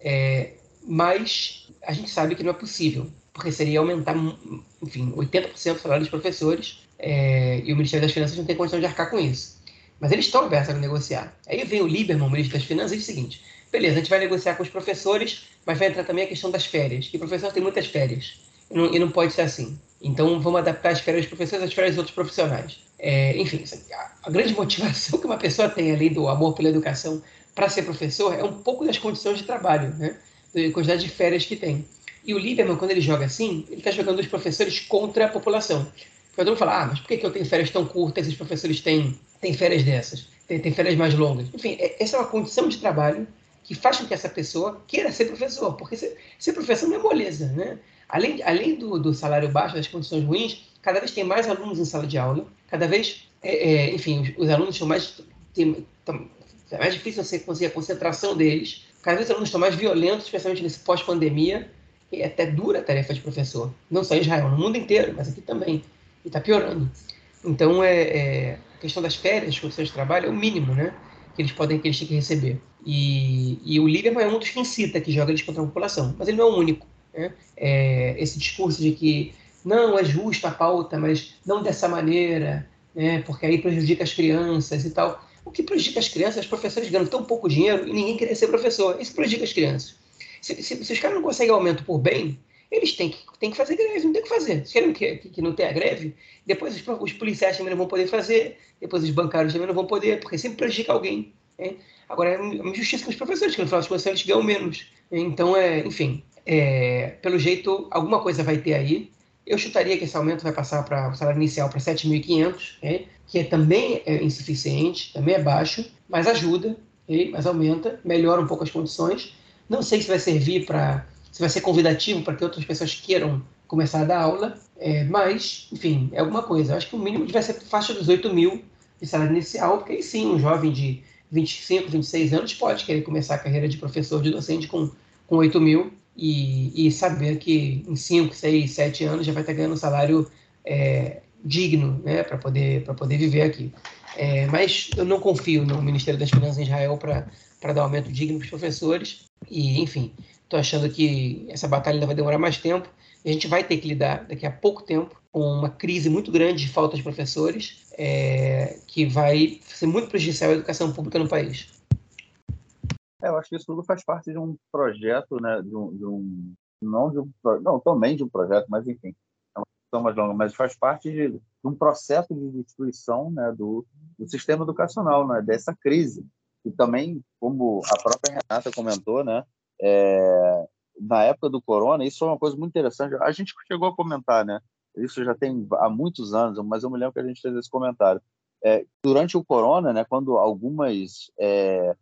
é, mas a gente sabe que não é possível, porque seria aumentar, enfim, 80% do salário dos professores é, e o Ministério das Finanças não tem condição de arcar com isso. Mas eles estão abertos a negociar. Aí vem o Lieberman, o ministro das Finanças, e diz o seguinte: beleza, a gente vai negociar com os professores, mas vai entrar também a questão das férias. E o professor tem muitas férias. E não, e não pode ser assim. Então vamos adaptar as férias dos professores às férias dos outros profissionais. É, enfim, a, a grande motivação que uma pessoa tem ali do amor pela educação para ser professor é um pouco das condições de trabalho, né? Da quantidade de férias que tem. E o Lieberman, quando ele joga assim, ele está jogando os professores contra a população. Porque todo mundo fala, ah, mas por que, que eu tenho férias tão curtas e os professores têm, têm férias dessas? Têm, têm férias mais longas? Enfim, é, essa é uma condição de trabalho que faz com que essa pessoa queira ser professor, porque ser, ser professor não é moleza, né? Além, além do, do, salário baixo, das condições ruins, cada vez tem mais alunos em sala de aula, cada vez, é, é, enfim, os, os, alunos são mais, tem, tão, é mais difícil você conseguir a concentração deles, cada vez os alunos estão mais violentos, especialmente nesse pós-pandemia, e é até dura a tarefa de professor, não só em Israel, no mundo inteiro, mas aqui também, e está piorando. Então, é, é, a questão das férias, das condições de trabalho, é o mínimo, né? que eles podem que eles têm que receber. E, e o Lieberman é um dos que incita, que joga eles contra a população, mas ele não é o único. Né? É, esse discurso de que não é justa a pauta, mas não dessa maneira, né? porque aí prejudica as crianças e tal. O que prejudica as crianças? Os professores ganham tão pouco dinheiro e ninguém queria ser professor. Isso prejudica as crianças. Se, se, se os caras não conseguem aumento por bem, eles têm que, têm que fazer greve, não tem que fazer. Se querem que, que, não tenha greve, depois os, os, policiais também não vão poder fazer, depois os bancários também não vão poder, porque sempre prejudica alguém. Né? Agora, é uma injustiça com os professores, que no final das contas eles ganham menos. Então, é, enfim, é, pelo jeito, alguma coisa vai ter aí. Eu chutaria que esse aumento vai passar para o salário inicial para 7.500, né? que é, também é insuficiente, também é baixo, mas ajuda, mas aumenta, melhora um pouco as condições. Não sei se vai servir para se vai ser convidativo para que outras pessoas queiram começar a dar aula, é, mas, enfim, é alguma coisa. Eu acho que o mínimo deve ser faixa dos 8 mil de salário inicial, porque aí sim, um jovem de 25, 26 anos pode querer começar a carreira de professor, de docente com, com 8 mil e, e saber que em 5, 6, 7 anos já vai estar ganhando um salário é, digno né, para poder, poder viver aqui. É, mas eu não confio no Ministério das Finanças em Israel para dar um aumento digno para os professores. E, enfim, Estou achando que essa batalha ainda vai demorar mais tempo e a gente vai ter que lidar daqui a pouco tempo com uma crise muito grande de falta de professores é, que vai ser muito prejudicial à educação pública no país. É, eu acho que isso tudo faz parte de um projeto, né, de um, de um não de um, não também de um projeto, mas enfim, é uma questão mais longa, mas faz parte de, de um processo de destruição, né, do, do sistema educacional, né, dessa crise. E também, como a própria Renata comentou, né, é, na época do corona, isso foi uma coisa muito interessante. A gente chegou a comentar, né? Isso já tem há muitos anos, mas eu me lembro que a gente fez esse comentário. É, durante o corona, né, quando algumas é,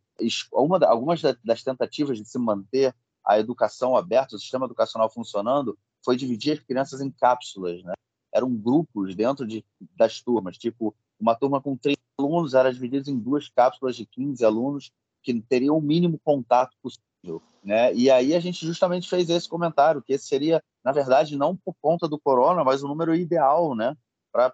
uma, algumas das tentativas de se manter a educação aberta, o sistema educacional funcionando, foi dividir as crianças em cápsulas, né? Eram grupos dentro de, das turmas, tipo, uma turma com 30 alunos era dividida em duas cápsulas de 15 alunos que teriam o mínimo contato possível. Né? E aí a gente justamente fez esse comentário, que esse seria, na verdade, não por conta do corona, mas o número ideal né? para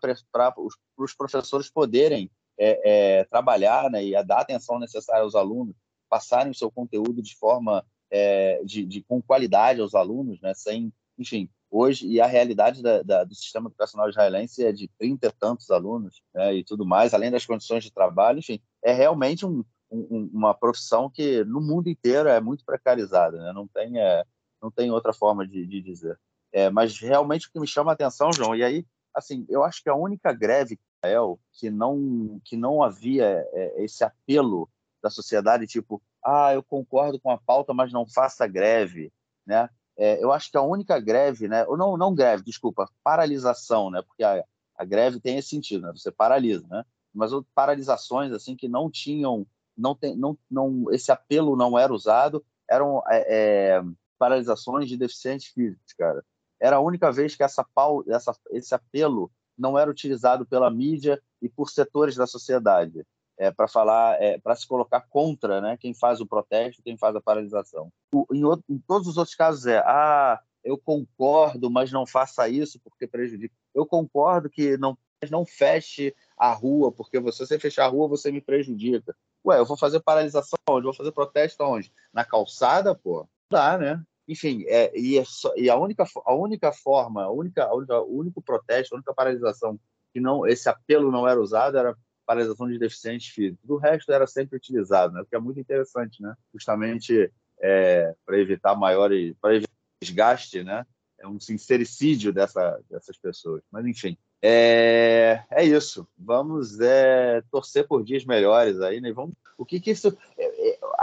os professores poderem é, é, trabalhar né? e dar a atenção necessária aos alunos, passarem o seu conteúdo de forma é, de, de, com qualidade aos alunos, né? sem, enfim, hoje, e a realidade da, da, do sistema educacional israelense é de 30 e tantos alunos né? e tudo mais, além das condições de trabalho, enfim, é realmente um, um, uma profissão que no mundo inteiro é muito precarizada, né? não, tem, é, não tem outra forma de, de dizer. É, mas realmente o que me chama a atenção, João, e aí, assim, eu acho que a única greve Israel que não que não havia é, esse apelo da sociedade, tipo, ah, eu concordo com a pauta, mas não faça greve, né? É, eu acho que a única greve, né? Ou não, não greve, desculpa, paralisação, né? Porque a, a greve tem esse sentido, né? Você paralisa, né? mas paralisações assim que não tinham, não tem, não, não, esse apelo não era usado, eram é, é, paralisações de deficientes físicos, cara. Era a única vez que essa, essa, esse apelo não era utilizado pela mídia e por setores da sociedade é, para falar, é, para se colocar contra, né, quem faz o protesto, quem faz a paralisação. O, em, outro, em, todos os outros casos é, ah, eu concordo, mas não faça isso porque prejudica. Eu concordo que não não feche a rua porque você se fechar a rua você me prejudica. Ué, eu vou fazer paralisação onde? vou fazer protesto onde? Na calçada, pô? Dá, né? Enfim, é, e, é só, e a única a única forma, a única, a única, o único protesto, a única paralisação que não esse apelo não era usado era paralisação de deficientes físicos. O resto era sempre utilizado, né? o que é muito interessante, né? justamente é, para evitar maiores, para evitar desgaste, né? é um sincericídio dessa, dessas pessoas. Mas, enfim, é, é isso. Vamos é, torcer por dias melhores aí, né? Vamos, o que, que isso.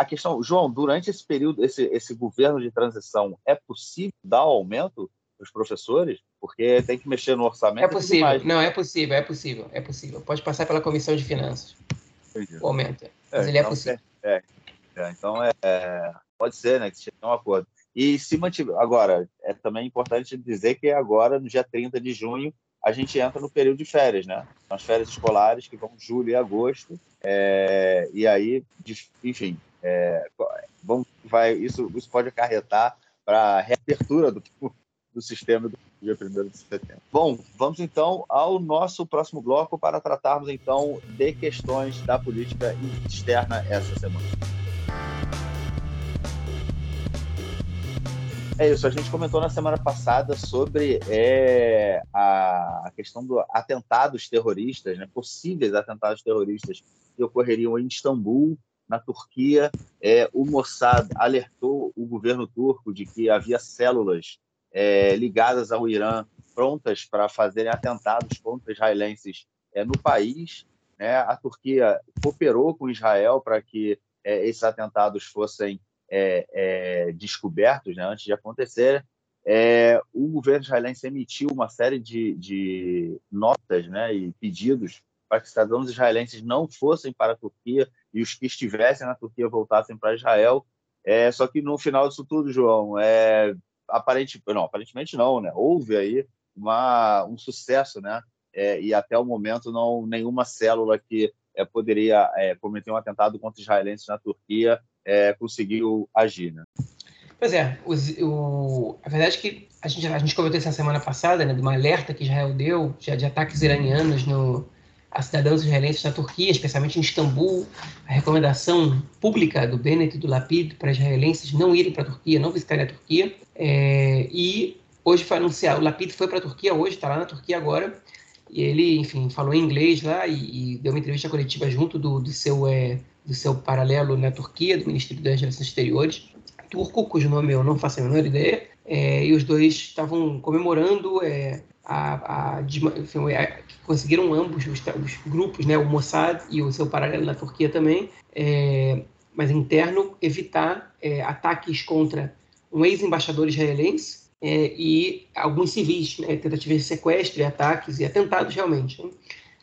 É, é, a questão, João, durante esse período, esse, esse governo de transição, é possível dar o aumento para os professores? Porque tem que mexer no orçamento. É possível, não, é possível, é possível, é possível. Pode passar pela comissão de finanças. Entendi. O aumento. Mas ele é então, possível. É, é, então, é, é, pode ser, né? Que se um acordo. E se mantiver. Agora, é também importante dizer que agora, no dia 30 de junho, a gente entra no período de férias, né? São as férias escolares que vão julho e agosto. É, e aí, enfim, é, vão, vai, isso, isso pode acarretar para a reabertura do, do sistema do dia 1 de setembro. Bom, vamos então ao nosso próximo bloco para tratarmos então de questões da política externa essa semana. É isso, a gente comentou na semana passada sobre é, a questão dos atentados terroristas, né, possíveis atentados terroristas que ocorreriam em Istambul, na Turquia. É, o Mossad alertou o governo turco de que havia células é, ligadas ao Irã prontas para fazerem atentados contra israelenses é, no país. Né? A Turquia cooperou com Israel para que é, esses atentados fossem é, é, descobertos né, antes de acontecer. o governo israelense emitiu uma série de, de notas né, e pedidos para que cidadãos israelenses não fossem para a Turquia e os que estivessem na Turquia voltassem para Israel. É, só que no final disso tudo, João, é, aparente, não, aparentemente não, né? Houve aí uma, um sucesso, né? É, e até o momento não nenhuma célula que é, poderia é, cometer um atentado contra israelenses na Turquia é, conseguiu agir, né? Pois é, o, a verdade é que a gente, a gente comentou essa semana passada, né, de uma alerta que Israel deu já de ataques iranianos no, a cidadãos israelenses na Turquia, especialmente em Istambul, a recomendação pública do Bennett e do Lapid para israelenses não irem para a Turquia, não visitarem a Turquia. É, e hoje foi anunciado, o Lapid foi para a Turquia hoje, está lá na Turquia agora, e ele, enfim, falou em inglês lá e, e deu uma entrevista coletiva junto do, do seu, é, do seu paralelo na Turquia, do Ministério das Relações Exteriores, turco, cujo nome eu não faço a menor ideia, é, e os dois estavam comemorando é, a, a, enfim, conseguiram ambos os, os, grupos, né, o Mossad e o seu paralelo na Turquia também, é, mas interno, evitar é, ataques contra um ex-embaixador israelense é, e alguns civis, né, tentativas de sequestro, e ataques e atentados realmente. Né?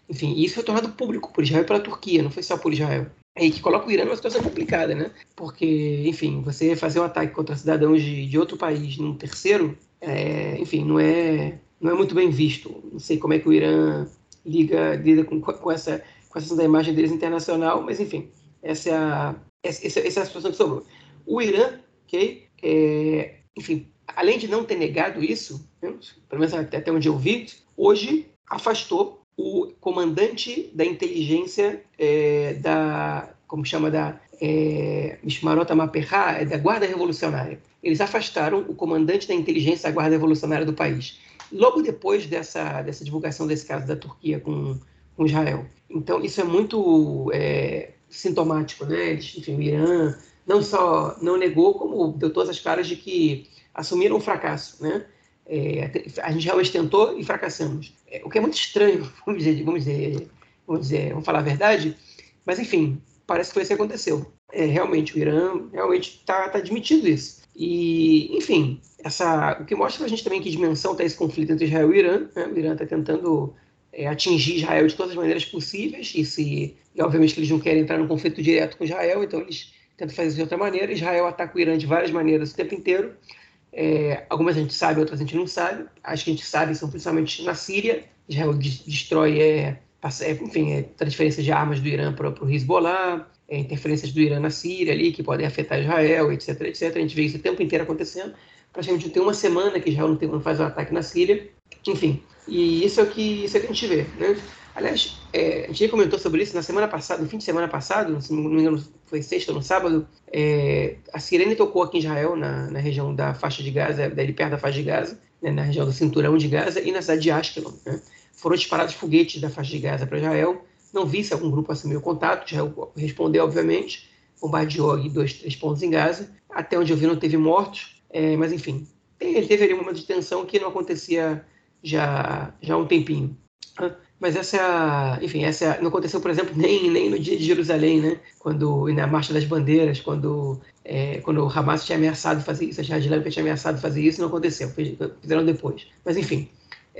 Enfim, isso foi tornado público por Israel e pela Turquia, não foi só por Israel. E que coloca o Irã numa situação complicada, né? Porque, enfim, você fazer um ataque contra cidadãos de, de outro país num terceiro, é, enfim, não é não é muito bem visto. Não sei como é que o Irã liga, lida com, com, essa, essa da imagem deles internacional, mas enfim, essa é a, essa, essa é a situação que sobrou. O Irã, ok? É, enfim, além de não ter negado isso, né, pelo menos até onde eu vi, hoje afastou o comandante da inteligência é, da, como chama, da é, Mishmarota Maperra, é da Guarda Revolucionária. Eles afastaram o comandante da inteligência da Guarda Revolucionária do país logo depois dessa, dessa divulgação desse caso da Turquia com, com Israel. Então, isso é muito é, sintomático, né? Enfim, o Irã não só não negou, como deu todas as caras de que assumiram o fracasso, né? É, a gente realmente tentou e fracassamos. É, o que é muito estranho, vamos dizer, vamos dizer, vamos dizer, vamos falar a verdade, mas enfim, parece que foi isso que aconteceu. É, realmente, o Irã realmente está tá admitindo isso. E, enfim, essa, o que mostra para a gente também que dimensão está esse conflito entre Israel e Irã. Né? O Irã está tentando é, atingir Israel de todas as maneiras possíveis, e, se, e obviamente que eles não querem entrar num conflito direto com Israel, então eles tentam fazer isso de outra maneira. Israel ataca o Irã de várias maneiras o tempo inteiro. É, algumas a gente sabe, outras a gente não sabe. As que a gente sabe são principalmente na Síria. Israel destrói, é, é, enfim, é, transferências de armas do Irã para o Hezbollah, é, interferências do Irã na Síria ali, que podem afetar Israel, etc, etc. A gente vê isso o tempo inteiro acontecendo. Praticamente tem uma semana que Israel não, tem, não faz um ataque na Síria. Enfim, e isso é o que, isso é o que a gente vê. Né? Aliás, é, a gente já comentou sobre isso na semana passada, no fim de semana passado, se não me engano foi sexta ou no sábado, é, a sirene tocou aqui em Israel, na, na região da faixa de Gaza, dali perto da faixa de Gaza, né, na região do cinturão de Gaza e na cidade de Ashkelon. Né? Foram disparados foguetes da faixa de Gaza para Israel. Não vi se algum grupo assumiu contato, Israel respondeu, obviamente, bombardeou ali dois, três pontos em Gaza. Até onde eu vi não teve mortos, é, mas enfim, ele teve ali um momento de tensão que não acontecia já, já há um tempinho. Mas essa é enfim, essa é não aconteceu, por exemplo, nem, nem no dia de Jerusalém, né? Quando na Marcha das Bandeiras, quando é, quando o Hamas tinha ameaçado fazer isso, a Islâmica tinha ameaçado fazer isso, não aconteceu, fizeram depois. Mas enfim,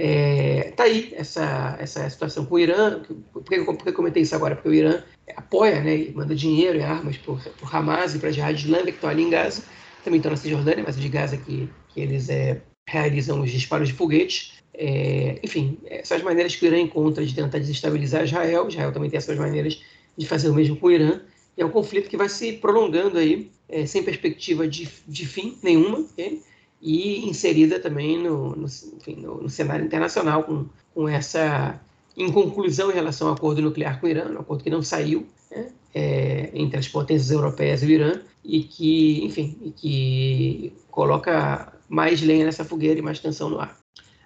é, tá aí essa, essa situação com o Irã. Por que, por que eu comentei isso agora? Porque o Irã apoia, né, e manda dinheiro e armas para o Hamas e para a Jihad Islâmica, que estão ali em Gaza, também estão na Cisjordânia, mas de Gaza que, que eles é, realizam os disparos de foguetes. É, enfim, essas maneiras que o Irã encontra de tentar desestabilizar Israel, Israel também tem essas maneiras de fazer o mesmo com o Irã, é um conflito que vai se prolongando aí, é, sem perspectiva de, de fim nenhuma, okay? E inserida também no, no, enfim, no, no cenário internacional, com, com essa inconclusão em relação ao acordo nuclear com o Irã, um acordo que não saiu né? é, entre as potências europeias e o Irã, e que, enfim, e que coloca mais lenha nessa fogueira e mais tensão no ar.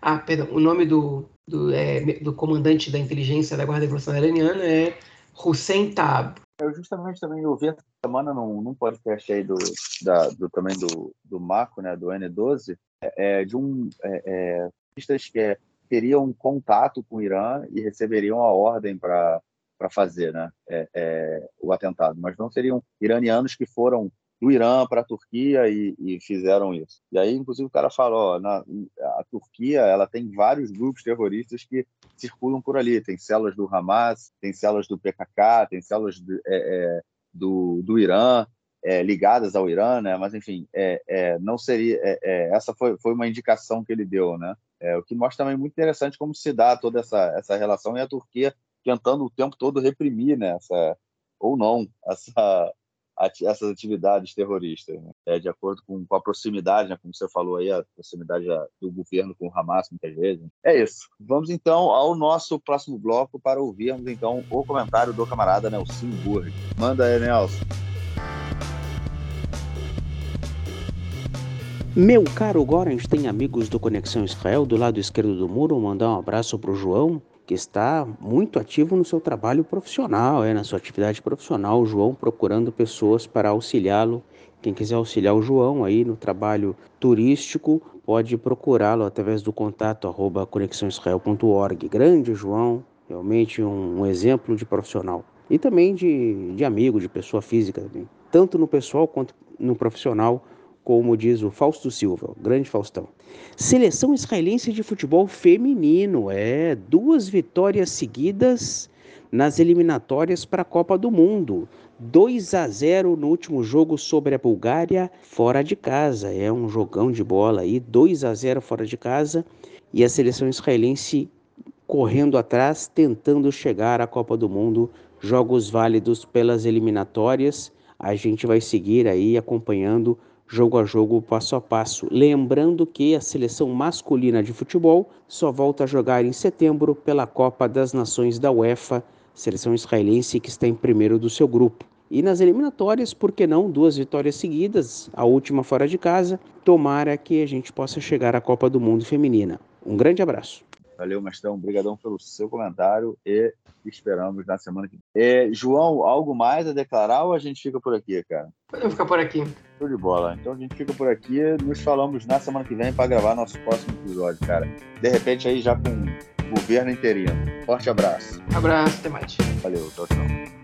Ah, perdão, o nome do, do, é, do comandante da inteligência da Guarda Revolucionária Iraniana é Hussein Taab. Eu justamente também ouvi essa semana num, num podcast aí do, da, do também do, do Marco, né, do N12, é, é, de um é, é, que teriam um contato com o Irã e receberiam a ordem para para fazer né, é, é, o atentado, mas não seriam iranianos que foram do Irã para a Turquia e, e, fizeram isso. E aí, inclusive, o cara falou: na, a Turquia ela tem vários grupos terroristas que circulam por ali. Tem células do Hamas, tem células do PKK, tem células do, é, é, do, do Irã. É, ligadas ao Irã, né? Mas enfim, é, é, não seria. essa foi, foi uma indicação que ele deu, né? o que mostra também muito interessante como se dá toda essa, essa relação e a Turquia tentando o tempo todo reprimir, né? Essa, ou não, essa, essas atividades terroristas, né? é, de acordo com, com, a proximidade, né? como você falou aí, a proximidade do governo com o Hamas, muitas vezes. É isso. Vamos então ao nosso próximo bloco para ouvirmos então o comentário do camarada Nelson Burg. Manda aí, Nelson. Meu caro Gorens tem amigos do Conexão Israel do lado esquerdo do muro. Mandar um abraço para o João, que está muito ativo no seu trabalho profissional, é, na sua atividade profissional, o João procurando pessoas para auxiliá-lo. Quem quiser auxiliar o João aí no trabalho turístico, pode procurá-lo através do contato arroba conexãoisrael.org. Grande João, realmente um, um, exemplo de profissional. E também de, de amigo, de pessoa física também. Tanto no pessoal quanto no profissional, como diz o Fausto Silva, o grande Faustão. Seleção israelense de futebol feminino, é duas vitórias seguidas nas eliminatórias para a Copa do Mundo. 2 a 0 no último jogo sobre a Bulgária, fora de casa. É um jogão de bola aí, 2 a 0 fora de casa. E a seleção israelense correndo atrás, tentando chegar à Copa do Mundo. Jogos válidos pelas eliminatórias. A gente vai seguir aí acompanhando jogo a jogo, passo a passo. Lembrando que a seleção masculina de futebol só volta a jogar em setembro pela Copa das Nações da UEFA, seleção israelense que está em primeiro do seu grupo. E nas eliminatórias, por que não duas vitórias seguidas, a última fora de casa? Tomara que a gente possa chegar à Copa do Mundo Feminina. Um grande abraço. Valeu, Mestrão. Obrigadão pelo seu comentário e esperamos na semana que vem. É, João, algo mais a declarar ou a gente fica por aqui, cara? Podemos ficar por aqui. Show de bola. Então a gente fica por aqui. Nos falamos na semana que vem para gravar nosso próximo episódio, cara. De repente aí já com o governo inteirinho. Forte abraço. Abraço, até mais. Valeu, tchau, tchau.